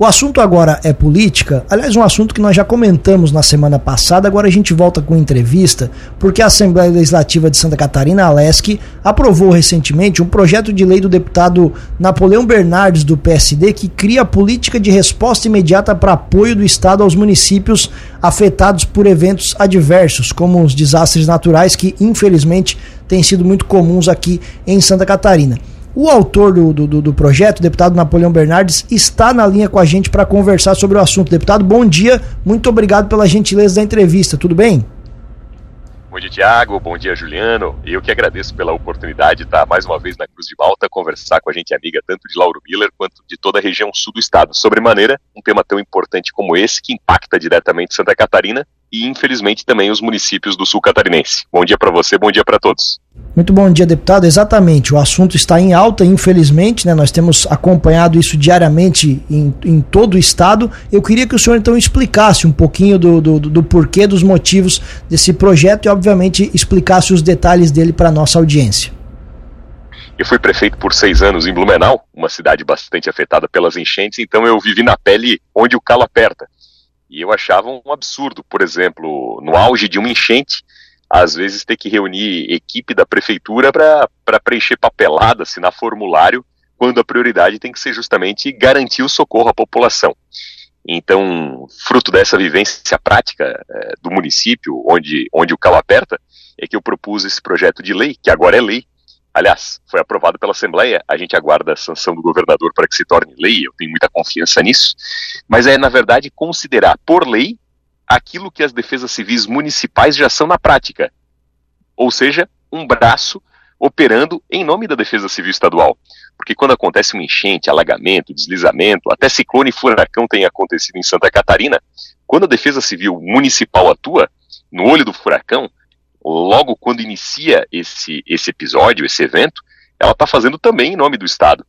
O assunto agora é política, aliás, um assunto que nós já comentamos na semana passada, agora a gente volta com entrevista, porque a Assembleia Legislativa de Santa Catarina, a aprovou recentemente um projeto de lei do deputado Napoleão Bernardes, do PSD, que cria a política de resposta imediata para apoio do Estado aos municípios afetados por eventos adversos, como os desastres naturais, que infelizmente têm sido muito comuns aqui em Santa Catarina. O autor do, do, do, projeto, deputado Napoleão Bernardes, está na linha com a gente para conversar sobre o assunto. Deputado, bom dia, muito obrigado pela gentileza da entrevista, tudo bem? Bom dia, Tiago. Bom dia, Juliano. Eu que agradeço pela oportunidade de estar mais uma vez na Cruz de Malta, conversar com a gente amiga tanto de Lauro Miller quanto de toda a região sul do estado. Sobremaneira, um tema tão importante como esse, que impacta diretamente Santa Catarina e, infelizmente, também os municípios do sul catarinense. Bom dia para você, bom dia para todos. Muito bom dia, deputado. Exatamente, o assunto está em alta, infelizmente, né? Nós temos acompanhado isso diariamente em, em todo o estado. Eu queria que o senhor então explicasse um pouquinho do, do, do porquê, dos motivos desse projeto e, obviamente, explicasse os detalhes dele para a nossa audiência. Eu fui prefeito por seis anos em Blumenau, uma cidade bastante afetada pelas enchentes, então eu vivi na pele onde o calo aperta. E eu achava um absurdo, por exemplo, no auge de uma enchente, às vezes ter que reunir equipe da prefeitura para preencher papelada, assinar formulário, quando a prioridade tem que ser justamente garantir o socorro à população. Então, fruto dessa vivência prática é, do município, onde, onde o calo aperta, é que eu propus esse projeto de lei, que agora é lei, aliás, foi aprovado pela Assembleia, a gente aguarda a sanção do governador para que se torne lei, eu tenho muita confiança nisso, mas é, na verdade, considerar por lei aquilo que as defesas civis municipais já são na prática, ou seja, um braço operando em nome da Defesa Civil Estadual. Porque quando acontece um enchente, alagamento, deslizamento, até ciclone e furacão tem acontecido em Santa Catarina, quando a Defesa Civil Municipal atua, no olho do furacão, logo quando inicia esse, esse episódio, esse evento, ela está fazendo também em nome do Estado.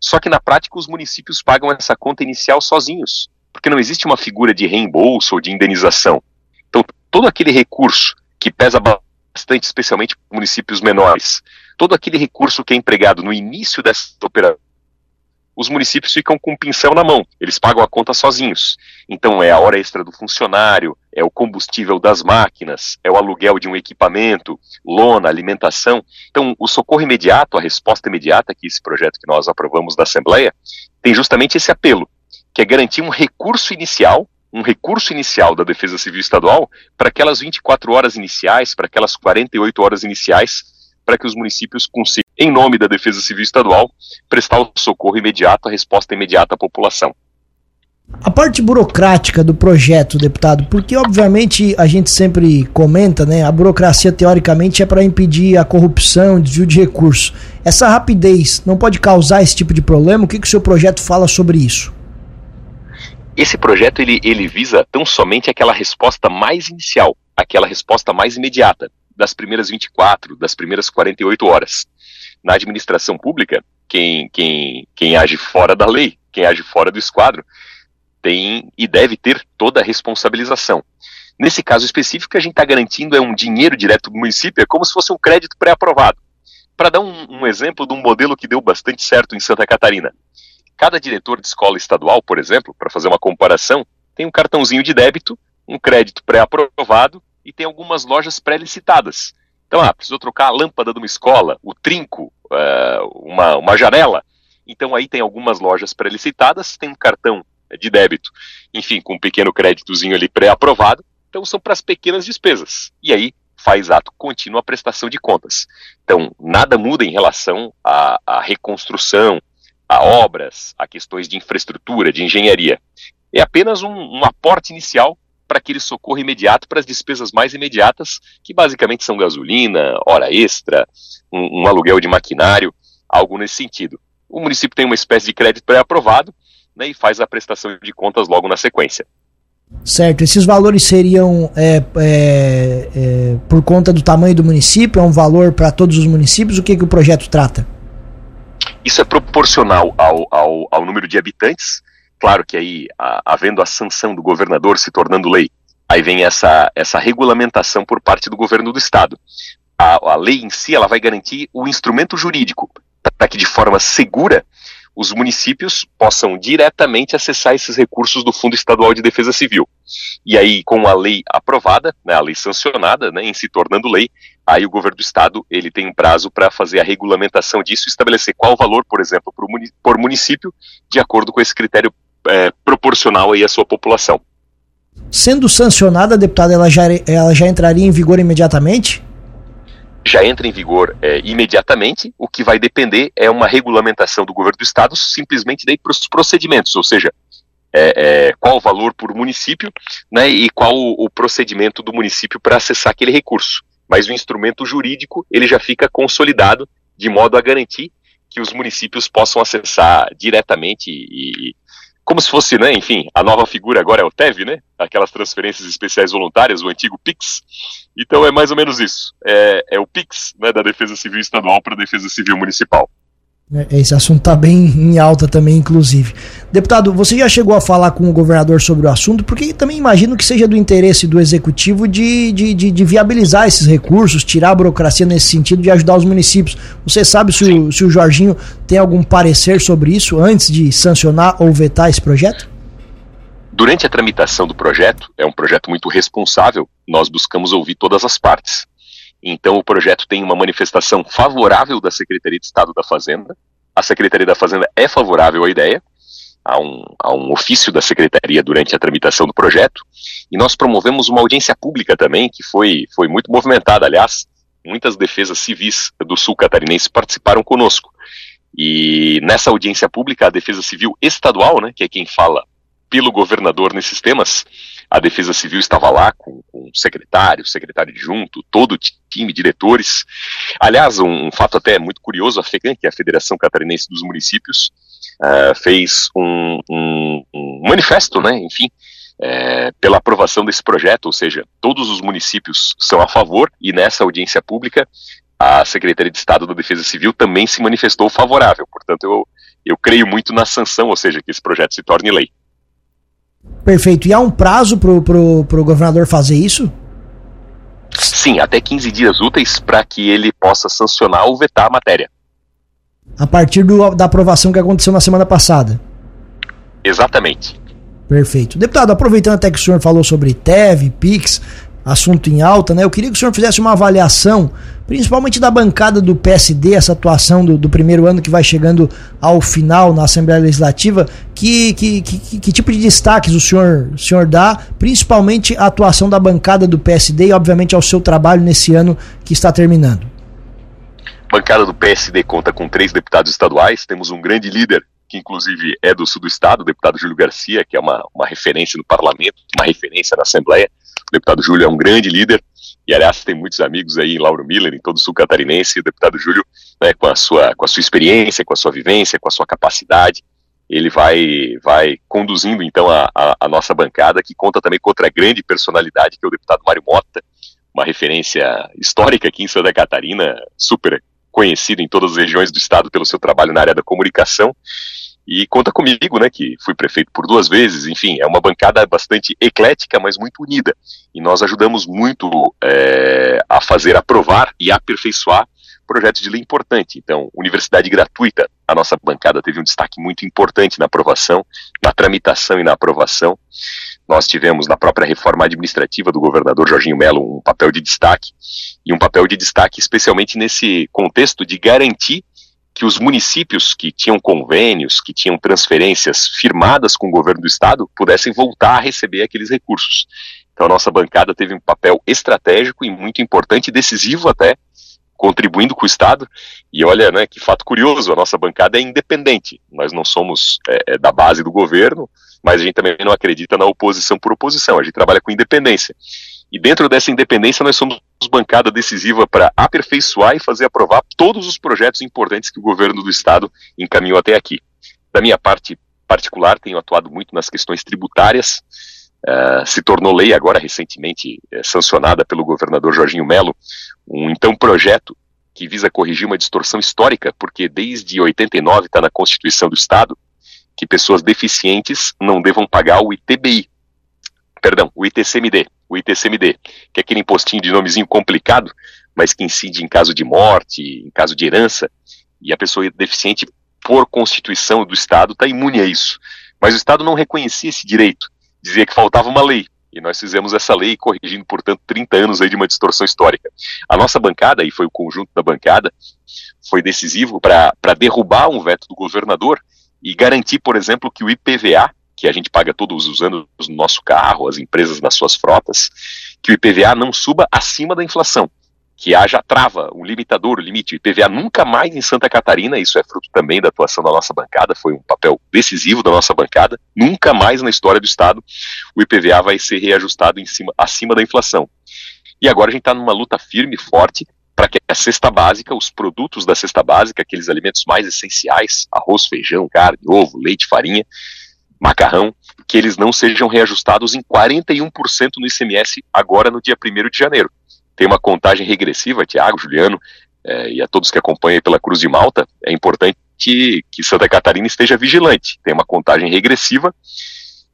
Só que na prática os municípios pagam essa conta inicial sozinhos, porque não existe uma figura de reembolso ou de indenização. Então, todo aquele recurso que pesa bastante, especialmente para municípios menores, todo aquele recurso que é empregado no início dessa operação os municípios ficam com um pincel na mão, eles pagam a conta sozinhos. Então é a hora extra do funcionário, é o combustível das máquinas, é o aluguel de um equipamento, lona, alimentação. Então o socorro imediato, a resposta imediata que esse projeto que nós aprovamos da Assembleia, tem justamente esse apelo, que é garantir um recurso inicial, um recurso inicial da Defesa Civil Estadual para aquelas 24 horas iniciais, para aquelas 48 horas iniciais para que os municípios consigam, em nome da Defesa Civil Estadual, prestar o socorro imediato, a resposta imediata à população. A parte burocrática do projeto, deputado, porque obviamente a gente sempre comenta, né? A burocracia teoricamente é para impedir a corrupção, desvio de recursos. Essa rapidez não pode causar esse tipo de problema? O que, que o seu projeto fala sobre isso? Esse projeto ele, ele visa tão somente aquela resposta mais inicial, aquela resposta mais imediata das primeiras 24, das primeiras 48 horas. Na administração pública, quem, quem, quem age fora da lei, quem age fora do esquadro, tem e deve ter toda a responsabilização. Nesse caso específico, a gente está garantindo é um dinheiro direto do município, é como se fosse um crédito pré-aprovado. Para dar um, um exemplo de um modelo que deu bastante certo em Santa Catarina. Cada diretor de escola estadual, por exemplo, para fazer uma comparação, tem um cartãozinho de débito, um crédito pré-aprovado e tem algumas lojas pré-licitadas. Então, ah, precisou trocar a lâmpada de uma escola, o trinco, uh, uma, uma janela. Então, aí tem algumas lojas pré-licitadas, tem um cartão de débito, enfim, com um pequeno créditozinho ali pré-aprovado. Então, são para as pequenas despesas. E aí, faz ato contínuo a prestação de contas. Então, nada muda em relação à, à reconstrução, a obras, a questões de infraestrutura, de engenharia. É apenas um, um aporte inicial para aquele socorro imediato para as despesas mais imediatas, que basicamente são gasolina, hora extra, um, um aluguel de maquinário, algo nesse sentido. O município tem uma espécie de crédito pré-aprovado né, e faz a prestação de contas logo na sequência. Certo, esses valores seriam é, é, é, por conta do tamanho do município? É um valor para todos os municípios? O que, que o projeto trata? Isso é proporcional ao, ao, ao número de habitantes Claro que aí, a, havendo a sanção do governador se tornando lei, aí vem essa, essa regulamentação por parte do governo do estado. A, a lei em si ela vai garantir o instrumento jurídico para que de forma segura os municípios possam diretamente acessar esses recursos do Fundo Estadual de Defesa Civil. E aí, com a lei aprovada, né, a lei sancionada, né, em se tornando lei, aí o governo do estado ele tem um prazo para fazer a regulamentação disso, estabelecer qual o valor, por exemplo, por município, de acordo com esse critério é, proporcional aí à sua população. Sendo sancionada, deputada, ela já, ela já entraria em vigor imediatamente? já entra em vigor é, imediatamente. O que vai depender é uma regulamentação do governo do estado, simplesmente daí para os procedimentos, ou seja, é, é, qual o valor por município, né, e qual o, o procedimento do município para acessar aquele recurso. Mas o instrumento jurídico ele já fica consolidado de modo a garantir que os municípios possam acessar diretamente e, como se fosse, né, enfim, a nova figura agora é o TEV, né, aquelas transferências especiais voluntárias, o antigo PIX. Então é mais ou menos isso, é, é o PIX, né, da Defesa Civil Estadual para a Defesa Civil Municipal. É, esse assunto está bem em alta também, inclusive. Deputado, você já chegou a falar com o governador sobre o assunto, porque também imagino que seja do interesse do executivo de, de, de, de viabilizar esses recursos, tirar a burocracia nesse sentido de ajudar os municípios. Você sabe se o, se o Jorginho tem algum parecer sobre isso antes de sancionar ou vetar esse projeto? Durante a tramitação do projeto, é um projeto muito responsável, nós buscamos ouvir todas as partes. Então, o projeto tem uma manifestação favorável da Secretaria de Estado da Fazenda. A Secretaria da Fazenda é favorável à ideia. Há um, há um ofício da Secretaria durante a tramitação do projeto. E nós promovemos uma audiência pública também, que foi, foi muito movimentada. Aliás, muitas defesas civis do sul catarinense participaram conosco. E nessa audiência pública, a Defesa Civil Estadual, né, que é quem fala pelo governador nesses temas, a Defesa Civil estava lá com, com o secretário, secretário adjunto, todo o time, diretores. Aliás, um, um, fato até muito curioso, a FECAM, que é a Federação Catarinense dos Municípios, uh, fez um, um, um, manifesto, né, enfim, é, pela aprovação desse projeto, ou seja, todos os municípios são a favor e nessa audiência pública a Secretaria de Estado da Defesa Civil também se manifestou favorável. Portanto, eu, eu creio muito na sanção, ou seja, que esse projeto se torne lei. Perfeito. E há um prazo pro, pro, pro governador fazer isso? Sim, até 15 dias úteis para que ele possa sancionar ou vetar a matéria. A partir do, da aprovação que aconteceu na semana passada. Exatamente. Perfeito. Deputado, aproveitando até que o senhor falou sobre TEV, PIX, assunto em alta, né? Eu queria que o senhor fizesse uma avaliação, principalmente da bancada do PSD, essa atuação do, do primeiro ano que vai chegando ao final na Assembleia Legislativa. Que, que, que, que, tipo de destaques o senhor, o senhor dá, principalmente a atuação da bancada do PSD e, obviamente, ao seu trabalho nesse ano que está terminando? A bancada do PSD conta com três deputados estaduais, temos um grande líder que inclusive é do sul do estado, o deputado Júlio Garcia, que é uma, uma referência no parlamento, uma referência na Assembleia. Deputado Júlio é um grande líder, e aliás tem muitos amigos aí em Lauro Miller, em todo o sul catarinense, o deputado Júlio, né, com, a sua, com a sua experiência, com a sua vivência, com a sua capacidade, ele vai, vai conduzindo então a, a, a nossa bancada, que conta também com outra grande personalidade, que é o deputado Mário Mota, uma referência histórica aqui em Santa Catarina, super conhecido em todas as regiões do estado pelo seu trabalho na área da comunicação, e conta comigo, né, que fui prefeito por duas vezes, enfim, é uma bancada bastante eclética, mas muito unida. E nós ajudamos muito é, a fazer aprovar e aperfeiçoar projetos de lei importante. Então, universidade gratuita, a nossa bancada teve um destaque muito importante na aprovação, na tramitação e na aprovação. Nós tivemos na própria reforma administrativa do governador Jorginho Melo um papel de destaque, e um papel de destaque especialmente nesse contexto de garantir que os municípios que tinham convênios, que tinham transferências firmadas com o governo do estado, pudessem voltar a receber aqueles recursos. Então a nossa bancada teve um papel estratégico e muito importante, decisivo até, contribuindo com o Estado. E olha, né, que fato curioso, a nossa bancada é independente. Nós não somos é, é da base do governo, mas a gente também não acredita na oposição por oposição. A gente trabalha com independência. E dentro dessa independência, nós somos bancada decisiva para aperfeiçoar e fazer aprovar todos os projetos importantes que o governo do Estado encaminhou até aqui. Da minha parte particular, tenho atuado muito nas questões tributárias. Uh, se tornou lei agora, recentemente é, sancionada pelo governador Jorginho Melo, um então projeto que visa corrigir uma distorção histórica, porque desde 89 está na Constituição do Estado que pessoas deficientes não devam pagar o ITBI, perdão, o ITCMD, o ITCMD, que é aquele impostinho de nomezinho complicado, mas que incide em caso de morte, em caso de herança, e a pessoa deficiente por Constituição do Estado, está imune a isso. Mas o Estado não reconhecia esse direito, dizia que faltava uma lei. E nós fizemos essa lei corrigindo, portanto, 30 anos aí de uma distorção histórica. A nossa bancada, e foi o conjunto da bancada, foi decisivo para derrubar um veto do governador e garantir, por exemplo, que o IPVA, que a gente paga todos os anos no nosso carro, as empresas nas suas frotas, que o IPVA não suba acima da inflação que haja trava, um limitador, um limite. O IPVA nunca mais em Santa Catarina, isso é fruto também da atuação da nossa bancada, foi um papel decisivo da nossa bancada, nunca mais na história do Estado o IPVA vai ser reajustado em cima, acima da inflação. E agora a gente está numa luta firme, forte, para que a cesta básica, os produtos da cesta básica, aqueles alimentos mais essenciais, arroz, feijão, carne, ovo, leite, farinha, macarrão, que eles não sejam reajustados em 41% no ICMS agora no dia 1 de janeiro. Tem uma contagem regressiva, Tiago, Juliano, é, e a todos que acompanham pela Cruz de Malta, é importante que, que Santa Catarina esteja vigilante. Tem uma contagem regressiva,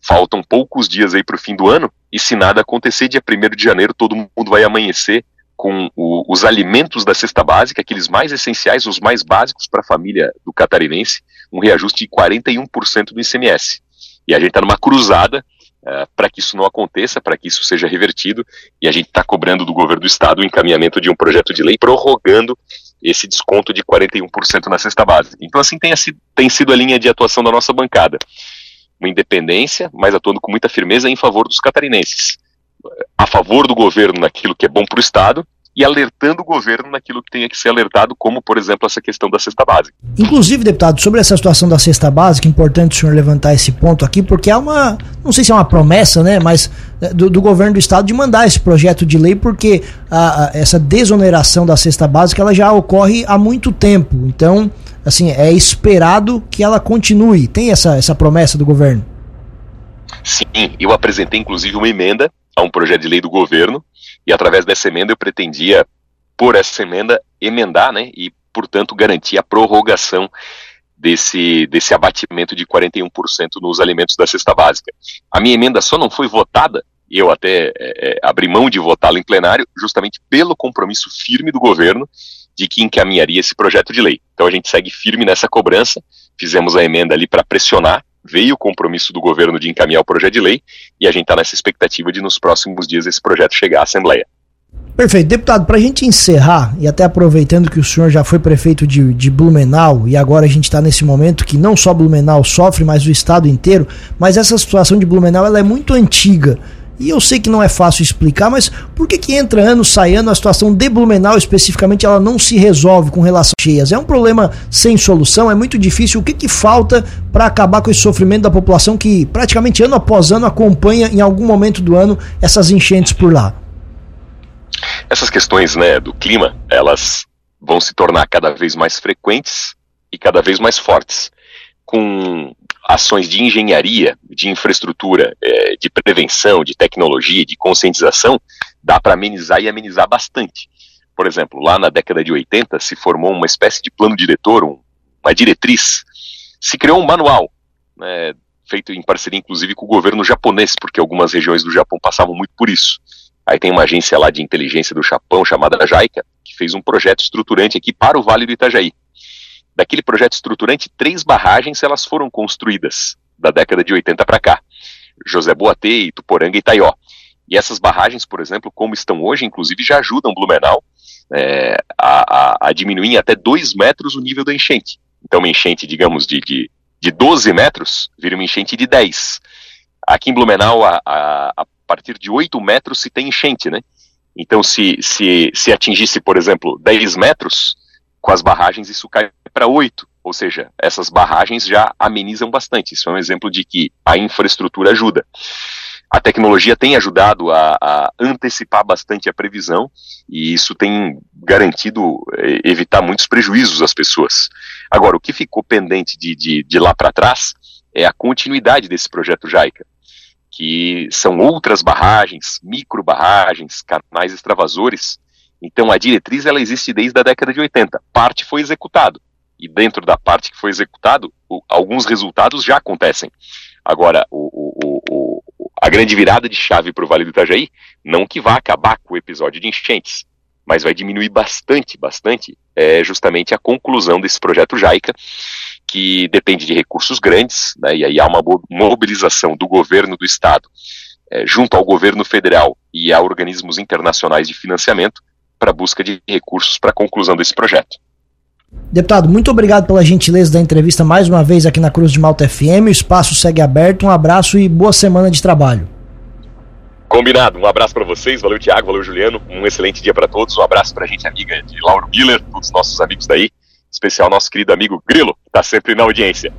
faltam poucos dias aí para o fim do ano, e se nada acontecer, dia 1 de janeiro, todo mundo vai amanhecer com o, os alimentos da cesta básica, aqueles mais essenciais, os mais básicos para a família do catarinense, um reajuste de 41% do ICMS. E a gente está numa cruzada uh, para que isso não aconteça, para que isso seja revertido, e a gente está cobrando do governo do estado o encaminhamento de um projeto de lei prorrogando esse desconto de 41% na cesta básica. Então, assim, tem, tem sido a linha de atuação da nossa bancada. Uma independência, mas atuando com muita firmeza em favor dos catarinenses. A favor do governo naquilo que é bom para o Estado e alertando o governo naquilo que tenha que ser alertado, como, por exemplo, essa questão da cesta básica. Inclusive, deputado, sobre essa situação da cesta básica, é importante o senhor levantar esse ponto aqui, porque é uma, não sei se é uma promessa, né, mas é, do, do governo do estado de mandar esse projeto de lei, porque a, a, essa desoneração da cesta básica ela já ocorre há muito tempo. Então, assim, é esperado que ela continue. Tem essa, essa promessa do governo? Sim, eu apresentei inclusive uma emenda a um projeto de lei do governo e através dessa emenda eu pretendia, por essa emenda, emendar, né, e, portanto, garantir a prorrogação desse, desse abatimento de 41% nos alimentos da cesta básica. A minha emenda só não foi votada, e eu até é, é, abri mão de votá-la em plenário, justamente pelo compromisso firme do governo de que encaminharia esse projeto de lei. Então a gente segue firme nessa cobrança, fizemos a emenda ali para pressionar veio o compromisso do governo de encaminhar o projeto de lei e a gente está nessa expectativa de nos próximos dias esse projeto chegar à Assembleia. Perfeito. Deputado, para a gente encerrar, e até aproveitando que o senhor já foi prefeito de, de Blumenau, e agora a gente está nesse momento que não só Blumenau sofre, mas o estado inteiro, mas essa situação de Blumenau ela é muito antiga. E eu sei que não é fácil explicar, mas por que que entra ano, sai ano, a situação de Blumenau especificamente, ela não se resolve com relação a cheias? É um problema sem solução, é muito difícil. O que que falta para acabar com esse sofrimento da população que praticamente ano após ano acompanha em algum momento do ano essas enchentes por lá? Essas questões, né, do clima, elas vão se tornar cada vez mais frequentes e cada vez mais fortes. Com ações de engenharia, de infraestrutura, é, de prevenção, de tecnologia, de conscientização, dá para amenizar e amenizar bastante. Por exemplo, lá na década de 80 se formou uma espécie de plano diretor, um, uma diretriz, se criou um manual, né, feito em parceria inclusive com o governo japonês, porque algumas regiões do Japão passavam muito por isso. Aí tem uma agência lá de inteligência do Japão chamada JAICA, que fez um projeto estruturante aqui para o Vale do Itajaí daquele projeto estruturante, três barragens elas foram construídas da década de 80 para cá. José Boatê, Tuporanga e Itaió. E essas barragens, por exemplo, como estão hoje, inclusive já ajudam Blumenau é, a, a, a, diminuir em até 2 metros o nível da enchente. Então, uma enchente, digamos, de, de, de 12 metros vira uma enchente de 10. Aqui em Blumenau, a, a, a partir de 8 metros se tem enchente, né? Então, se, se, se atingisse, por exemplo, 10 metros, com as barragens isso cai para 8, ou seja, essas barragens já amenizam bastante. Isso é um exemplo de que a infraestrutura ajuda. A tecnologia tem ajudado a, a antecipar bastante a previsão e isso tem garantido eh, evitar muitos prejuízos às pessoas. Agora, o que ficou pendente de, de, de lá para trás é a continuidade desse projeto JAICA, que são outras barragens, micro barragens, canais extravasores. Então, a diretriz ela existe desde a década de 80. Parte foi executado e dentro da parte que foi executado, o, alguns resultados já acontecem. Agora, o, o, a grande virada de chave para o Vale do Itajaí, não que vá acabar com o episódio de enchentes, mas vai diminuir bastante, bastante, é justamente a conclusão desse projeto JAICA, que depende de recursos grandes, né, e aí há uma mobilização do governo do estado é, junto ao governo federal e a organismos internacionais de financiamento para busca de recursos para a conclusão desse projeto. Deputado, muito obrigado pela gentileza da entrevista mais uma vez aqui na Cruz de Malta FM. O espaço segue aberto. Um abraço e boa semana de trabalho. Combinado. Um abraço para vocês. Valeu, Tiago. Valeu, Juliano. Um excelente dia para todos. Um abraço para a gente amiga de Lauro Miller, todos os nossos amigos daí. Em especial nosso querido amigo Grilo, que está sempre na audiência.